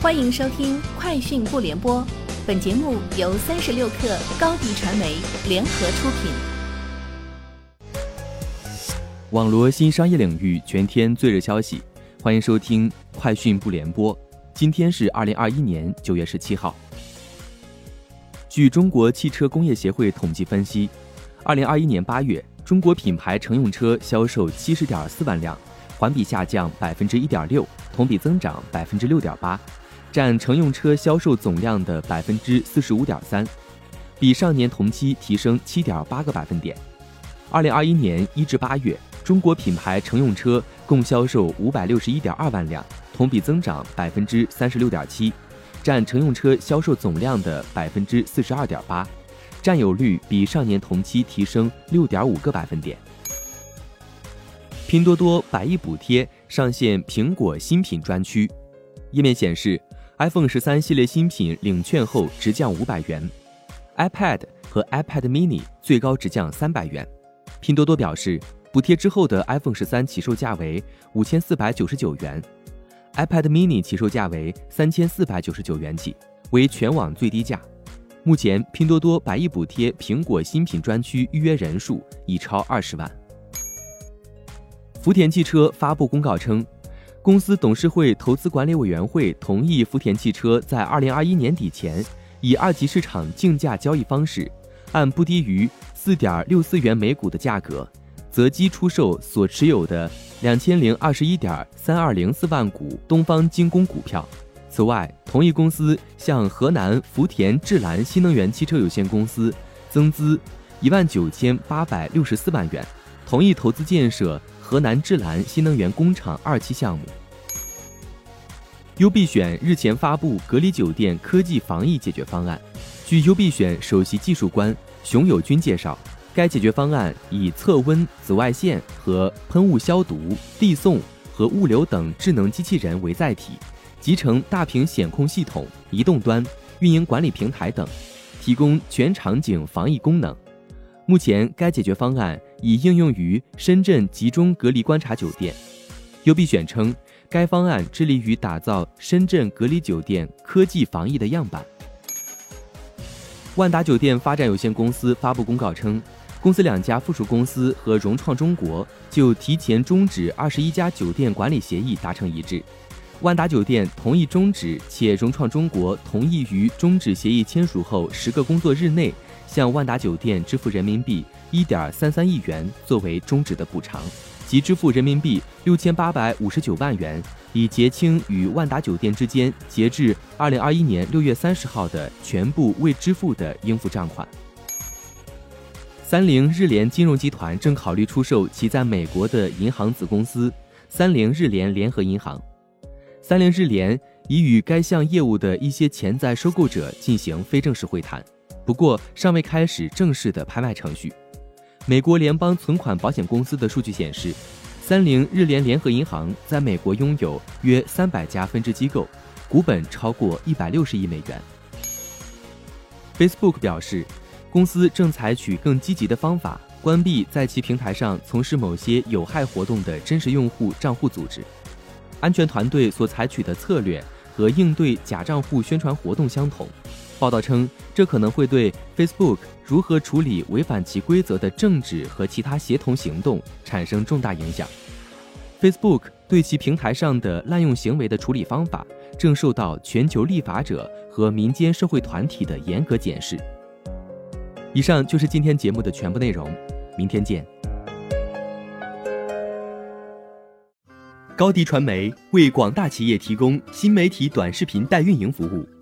欢迎收听《快讯不联播》，本节目由三十六克高低传媒联合出品。网罗新商业领域全天最热消息，欢迎收听《快讯不联播》。今天是二零二一年九月十七号。据中国汽车工业协会统计分析，二零二一年八月，中国品牌乘用车销售七十点四万辆，环比下降百分之一点六，同比增长百分之六点八。占乘用车销售总量的百分之四十五点三，比上年同期提升七点八个百分点。二零二一年一至八月，中国品牌乘用车共销售五百六十一点二万辆，同比增长百分之三十六点七，占乘用车销售总量的百分之四十二点八，占有率比上年同期提升六点五个百分点。拼多多百亿补贴上线苹果新品专区，页面显示。iPhone 十三系列新品领券后直降五百元，iPad 和 iPad mini 最高直降三百元。拼多多表示，补贴之后的 iPhone 十三起售价为五千四百九十九元，iPad mini 起售价为三千四百九十九元起，为全网最低价。目前，拼多多百亿补贴苹果新品专区预约人数已超二十万。福田汽车发布公告称。公司董事会投资管理委员会同意福田汽车在二零二一年底前，以二级市场竞价交易方式，按不低于四点六四元每股的价格，择机出售所持有的两千零二十一点三二零四万股东方精工股票。此外，同意公司向河南福田智兰新能源汽车有限公司增资一万九千八百六十四万元，同意投资建设。河南智兰新能源工厂二期项目。优必选日前发布隔离酒店科技防疫解决方案。据优必选首席技术官熊友军介绍，该解决方案以测温、紫外线和喷雾消毒、递送和物流等智能机器人为载体，集成大屏显控系统、移动端、运营管理平台等，提供全场景防疫功能。目前，该解决方案已应用于深圳集中隔离观察酒店。优必选称，该方案致力于打造深圳隔离酒店科技防疫的样板。万达酒店发展有限公司发布公告称，公司两家附属公司和融创中国就提前终止二十一家酒店管理协议达成一致。万达酒店同意终止，且融创中国同意于终止协议签署后十个工作日内。向万达酒店支付人民币一点三三亿元作为终止的补偿，即支付人民币六千八百五十九万元，以结清与万达酒店之间截至二零二一年六月三十号的全部未支付的应付账款。三菱日联金融集团正考虑出售其在美国的银行子公司三菱日联联合银行。三菱日联已与该项业务的一些潜在收购者进行非正式会谈。不过，尚未开始正式的拍卖程序。美国联邦存款保险公司的数据显示，三菱日联联合银行在美国拥有约三百家分支机构，股本超过一百六十亿美元。Facebook 表示，公司正采取更积极的方法关闭在其平台上从事某些有害活动的真实用户账户组织。安全团队所采取的策略和应对假账户宣传活动相同。报道称，这可能会对 Facebook 如何处理违反其规则的政治和其他协同行动产生重大影响。Facebook 对其平台上的滥用行为的处理方法正受到全球立法者和民间社会团体的严格检视。以上就是今天节目的全部内容，明天见。高迪传媒为广大企业提供新媒体短视频代运营服务。